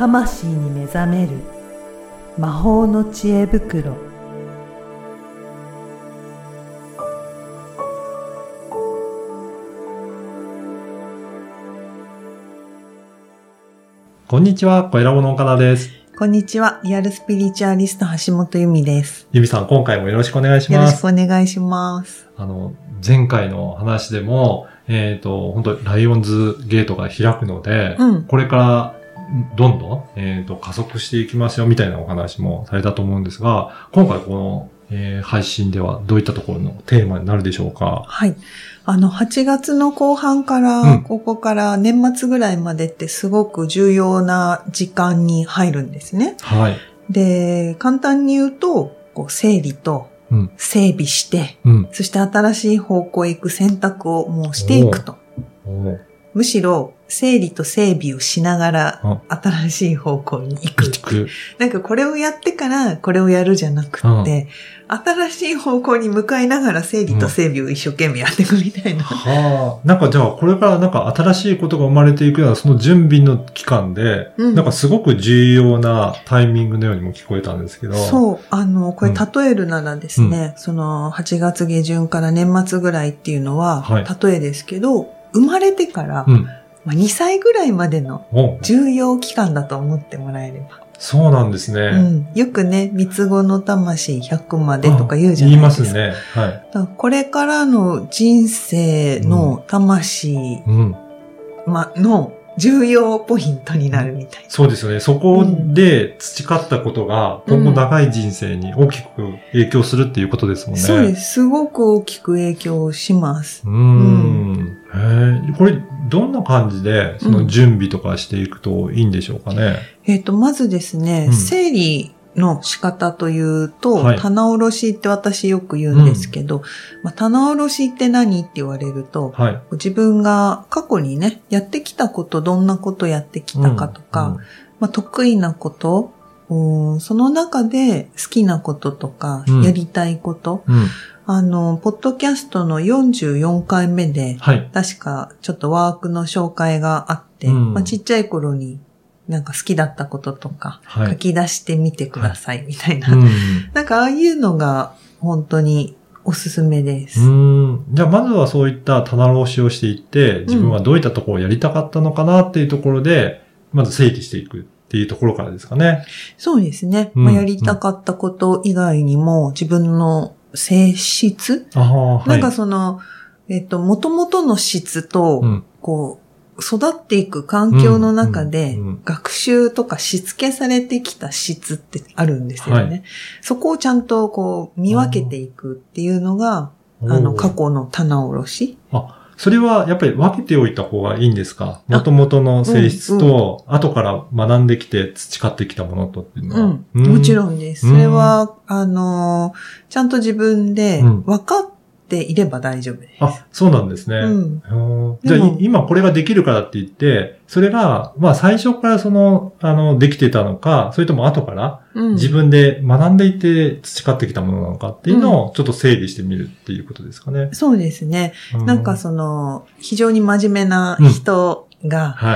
魂に目覚める魔法の知恵袋こんにちは、小ラボの岡田です。こんにちは。リアルスピリチュアリスト橋本由美です。ゆみさん、今回もよろしくお願いします。よろしくお願いします。あの、前回の話でも、えっ、と、本当ライオンズゲートが開くので、うんこれから、どんどん、えっ、と、加速していきますよ、みたいなお話もされたと思うんですが、今回この、えー配信ではどういったところのテーマになるでしょうか？はい。あの、8月の後半から、うんここから年末ぐらいまでってすごく重要な時間に入るんですね。はい。で、簡単に言うと、こう整理とうん。整備して、うん。そして新しい方向へ行く選択をもうしていくと。むしろ、整理と整備をしながら、あ新しい方向に行く。行く。なんかこれをやってからこれをやるじゃなくって、新しい方向に向かいながら整理と整備を一生懸命やっていくみたいな。はあ。なんかじゃあ、これからなんか新しいことが生まれていくような、その準備の期間で、うんなんかすごく重要なタイミングのようにも聞こえたんですけど。う。そう、あの、これ例えるならですね、その8月下旬から年末ぐらいっていうのは、はい例えですけど、生まれてから、うん。まあ、2歳ぐらいまでのお重要期間だと思ってもらえれば。そうなんですね。うん、よくね、三つ子の魂100までとか言うじゃ言いないですか。ますね。はい。これからの人生の魂うん。ま、の重要ポイントになるみたいな。そうですよね。そこで培ったことが、今後長い人生に大きく影響するっていうことですもんね。そうです。すごく大きく影響します。うーん。これ、どんな感じで、その準備とかしていくといいんでしょうかね？えっ、と、まずですね、うん。整理の仕方というと、はい。棚卸しって私よく言うんですけど、まあ、棚卸しって何って言われると、はい。自分が過去にね、やってきたこと、どんなことやってきたかとか、まあ、得意なこと、うんその中で好きなこととか、うん。やりたいこと、うん。うん。あの、ポッドキャストの44回目で、はい。確かちょっとワークの紹介があって、うんまあ、ちっちゃい頃になんか好きだったこととか、はい。書き出してみてくださいみたいな。うん。なんかああいうのが本当におすすめです。うん。じゃあ、まずはそういった棚卸しをしていって、自分はどういったところをやりたかったのかなっていうところで、まず整理していくっていうところからですかね。そうですね。うんまあ、やりたかったこと以外にも自分の性質、ああ、はい。なんかその、えっと、元々の質と、うん。こう、育っていく環境の中で学習とかしつけされてきた質ってあるんですよね。はいそこをちゃんとこう見分けていくっていうのが、あの、過去の棚卸し。それはやっぱり分けておいた方がいいんですか？元々の性質と、後から学んできて培ってきたものとっていうのは。うん。もちん。ろんです。うんそれは、あの、ちゃんと自分でうん分かっていれば大丈夫です。あ、そうなんですね。うん。うんじゃあ、今これができるからって言って、それが、まあ最初からその、あの、できてたのか、それとも後からうん自分で学んでいて培ってきたものなのかっていうのをちょっと整理してみるっていうことですかね。そうですね。うなんかその、非常に真面目な人が、は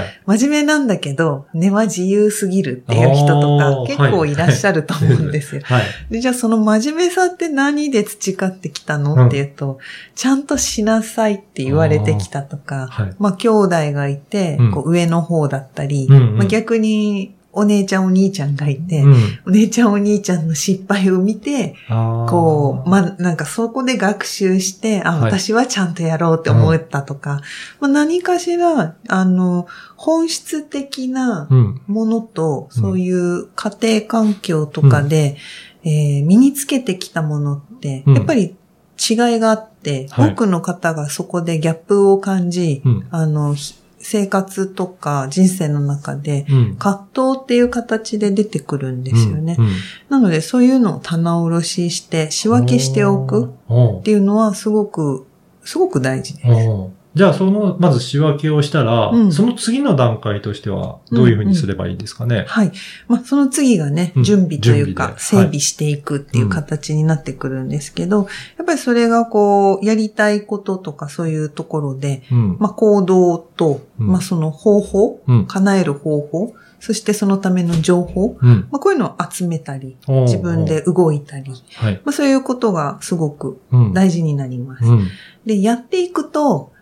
い。真面目なんだけど、根は自由すぎるっていう人とか結構いらっしゃると思うんですよ。じゃあその真面目さって何で培ってきたの、うんっていうと、ちゃんとしなさいって言われてきたとか、はい。まあ兄弟がいて、上の方だったり、逆にお姉ちゃんお兄ちゃんがいて、うん。お姉ちゃんお兄ちゃんの失敗を見て、こう、まあ、なんかそこで学習して、あ、はい。私はちゃんとやろうって思ったとか、まあ、何かしら、あの、本質的なうん。ものと、うん。そういう家庭環境とかで、えー身につけてきたものって、うん。やっぱり違いがあって、はい。多くの方がそこでギャップを感じ、うん。あの、ひ生活とか人生の中で、うん。葛藤っていう形で出てくるんですよね。うん。なので、そういうのを棚卸しして、仕分けしておくっていうのはすごく、すごく大事です。じゃあ、その、まず仕分けをしたら、うんその次の段階としては、どういうふうにすればいいですかね？はい。まあ、その次がね、うん準備という準か、整備していくっていう形になってくるんですけど、やっぱりそれがこう、やりたいこととかそういうところで、うん。まあ、行動と、うんまあ、その方法、うん。叶える方法、そしてそのための情報、うん。まあ、こういうのを集めたり、自分で。動いたり、はい。まあ、そういうことがすごくうん。大事になります。うん。で、やっていくと、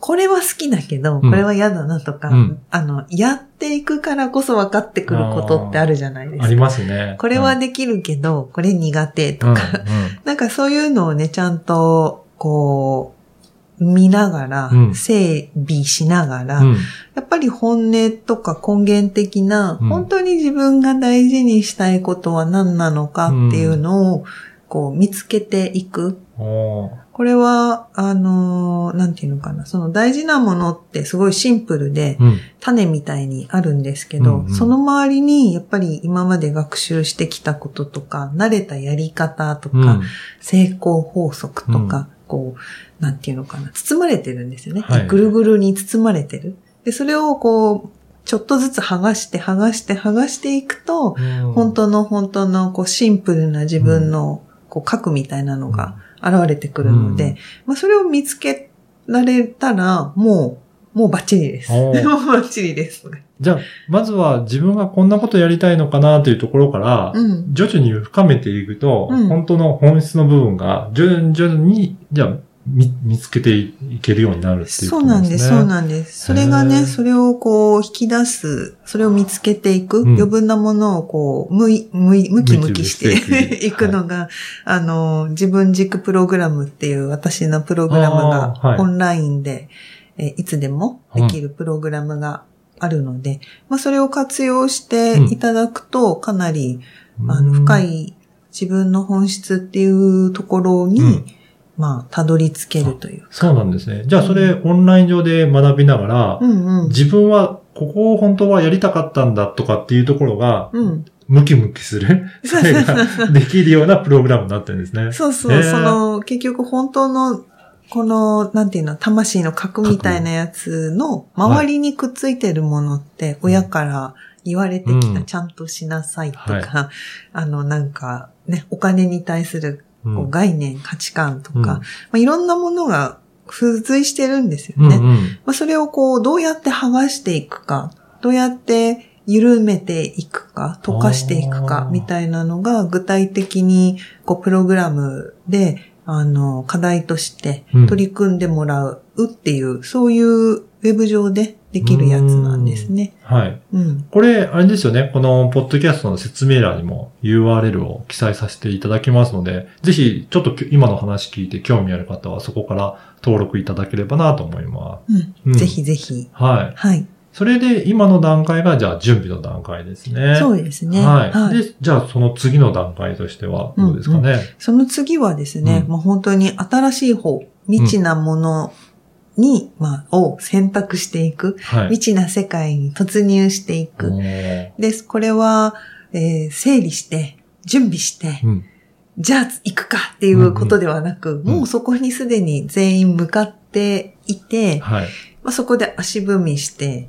これは好きだけど、うんこれは嫌だなとか、うんあの、やっていくからこそ分かってくることってあるじゃないですか。ありますね。これはできるけど、これ苦手とうん、か、なんかそういうのをね、ちゃんと、こう、見ながら、うん整備しながら、うん。うん。やっぱり本音とか根源的な、うん本当に自分が大事にしたいことは何なのかっていうのを、こう見つけていく。これは、あのーなんていうのかな、その大事なものってすごいシンプルで、うん。種みたいにあるんですけど、うんうんその周りにやっぱり今まで学習してきたこととか、慣れたやり方とか、うん。成功法則とか、うんこう、なんていうのかな、包まれてるんですよね。はいぐるぐるに包まれてる。で、それをこう、ちょっとずつ剥がして剥がして剥がしていくと、うん本当の本当のこうシンプルな自分のこう核みたいなのが現れてくるので、うんまあそれを見つけられたら、もう、もうバッチリです。もうバッチリです。じゃあ、まずは自分がこんなことやりたいのかなというところから、うん。徐々に深めていくと、うん本当の本質の部分が徐々に徐々に、じゃあ、見見つけていけるようになるっていうそうことなんです、そうんなんです。それがね、それをこう引き出す、それを見つけていく、うん。余分なものをこう、むい、むい、むきむきしていく。のが、あの、自分軸プログラムっていう私のプログラムがオンラインで、えいつでもできるプログラムがあるので、まあそれを活用していただくと、かなり、あの、深い。い自分の本質っていうところに、うんまあ、たどり着けるという。そうなんですね。じゃあ、それ、オンライン上で学びながら、うんうん。自分は、ここを本当はやりたかったんだとかっていうところが、うん。ムキムキする、それができるようなプログラムになってるんですね。そうそう、へーその、結局本当の、この、なんていうの、魂の核みたいなやつの周りにくっついてるものって、親から言われてきた、うんちゃんとしなさいとか、はいあの、なんか、ね、お金に対するうんこう概念、価値観とか、うん。まあ、いろんなものが付随してるんですよね。うんうん。まあ、それをこう、どうやって剥がしていくか、どうやって緩めていくか、溶かしていくあか、ー。みたいなのが具体的に、こう、プログラムで、あの、課題としてうん取り組んでもらうっていう、そういうウェブ上でできるやつなんですね。はい。うん。これ、あれですよね。この、ポッドキャストの説明欄にも URL を記載させていただきますので、ぜひ、ちょっと今の話聞いて興味ある方は、そこから登録いただければなと思いまうん。うんぜひぜひ。す。はい。はい。それで、今の段階が、じゃあ、準備の段階ですね。そうですね。はい。で、じゃあ、その次の段階としては、どうですかね？その次はですね、うんもう本当に新しい方、未知なものに、まあ、を選択していく。はい。未知な世界に突入していく。です。これは、えー整理して、準備して、うん。じゃあ行くかっていうことではなく、んもうそこにすでに全員向かっていて、はい。まあ、そこで足踏みして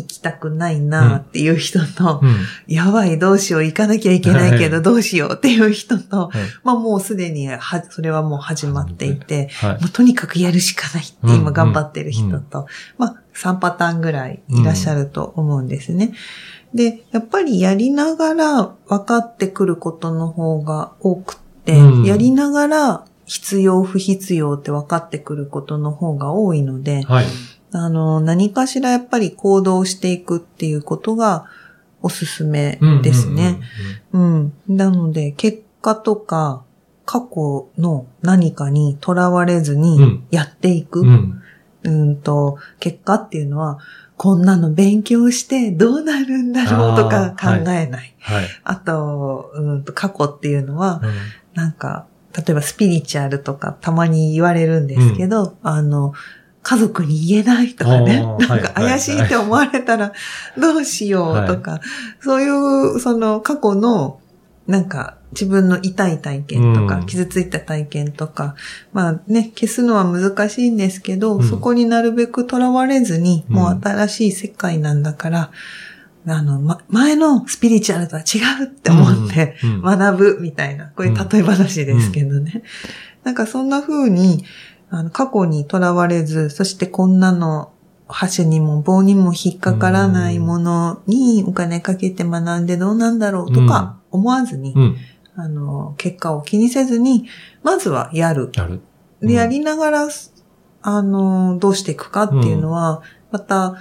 行きたくないなっていう人と、うん。やばい、どうしよう、行かなきゃいけないけどどうしようっていう人と、はいまあもうすでには、それはもう始まっていて、はい。もうとにかくやるしかないってうん今頑張ってる人と、まあ3パターンぐらいいらっしゃると思うんですね。で、やっぱりやりながら分かってくることの方が多くって、うんやりながら必要不必要って分かってくることの方が多いので、はい。あの、何かしらやっぱり行動していくっていうことがおすすめですね。うん。なので、結果とか、過去の何かにとらわれずうんにやっていく。うん。うん。うんと、結果っていうのは、こんなの勉強してどうなるんだろうとか考えない。はい。あと、うんと、過去っていうのは、うんなんか、例えばスピリチュアルとかたまに言われるんですけど、あの、家族に言えないとかね、なんかはいはい怪しいって思われたら どうしようとか、そういう、その過去の、なんか自分の痛い体験とか、うん。傷ついた体験とか、まあね、消すのは難しいんですけど、うん。そこになるべくとらわれずに、うん。もう新しい世界なんだから、あの、ま、前のスピリチュアルとは違うって思って、学ぶみたいな、こういう例え話ですけどね。なんかそんな風に、あの、過去にとらわれず、そしてこんなの、箸にも棒にも引っかからないものにお金かけて学んでどうなんだろうとか思わずに、うん。あの、結果を気にせずに、まずはやる。やる。で、やりながら、あの、どうしていくかっていうのは、また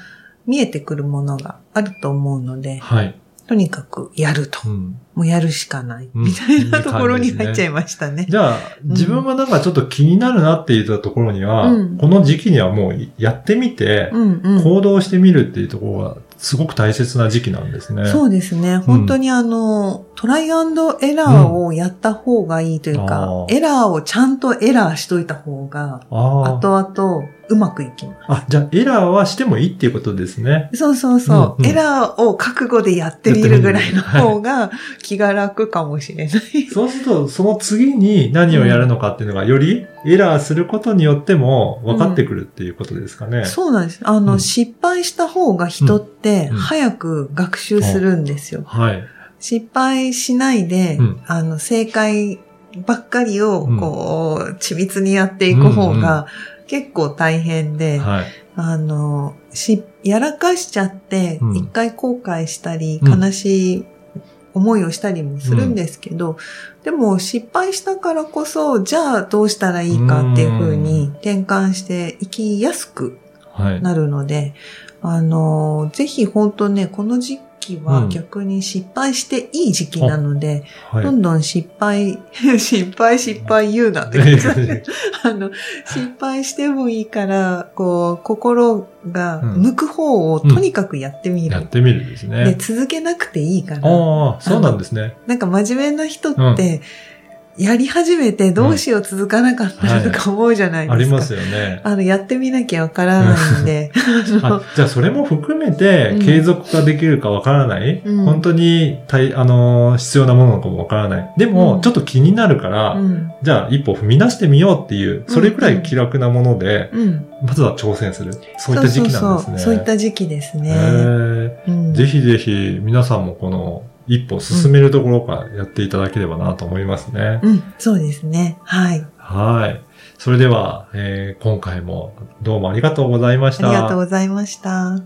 見えてくるものがあると思うので、はい。とにかくやると。うん。もうやるしかない。うんみたいなところに入っちゃいましたね。じゃあ、自分がなんかちょっと気になるなって言ったところには、うんこの時期にはもうやってみて、うんうん。行動してみるっていうところがすごく大切な時期なんですね。そうですね。本当にあの、トライアンドエラーをやった方がいいというか、あーエラーをちゃんとエラーしといた方が、ああ。後々うまくいきます。あ、じゃあエラーはしてもいいっていうことですね。そうそうそう。うんうんエラーを覚悟でやってみるぐらいの方が気が楽かもしれない。そうすると、その次に何をやるのかっていうのが、よりエラーすることによっても分かってくるっていうことですかね。そうなんです。あの、うん失敗した方が人ってうん早く学習するんですよ。はい。失敗しないで、うんあの、正解ばっかりを、うんこう、緻密にやっていく方が結構大変で、はい。あの、し、やらかしちゃってう、ん一回後悔したり、うん悲しい思いをしたりもするんですけど、でも失敗したからこそ、じゃあどうしたらいいかっていう風に転換していきやすくはい。なるので、あの、ぜひ本当ね、この時期はうん逆に失敗していい時期なので、はいどんどん失敗、失敗失敗言うなって感じあの、失敗してもいいから、こう、心が向く方をとにかくやってみる。やってみるですで、ね。続けなくていいから。ああ、そうなんですね。なんか真面目な人って、やり始めてどうしよう続かなかったらとか思うじゃないですか。ありますよね。あの、やってみなきゃわからないんで。じゃあそれも含めてうん継続ができるかわからない、うん本当に大あのー必要なものかもわからない。でも、うんちょっと気になるから、うん。じゃあ一歩踏み出してみようっていう、それくらい気楽なもので、うん。まずは挑戦する。そういった時期なんですね。そういった時期ですね。ぜひぜひ皆さんもこの一歩進めるところからやっていただければなと思いますね。うん、そうですね。はい。はい。それでは、えー今回もどうもありがとうございました。ありがとうございました。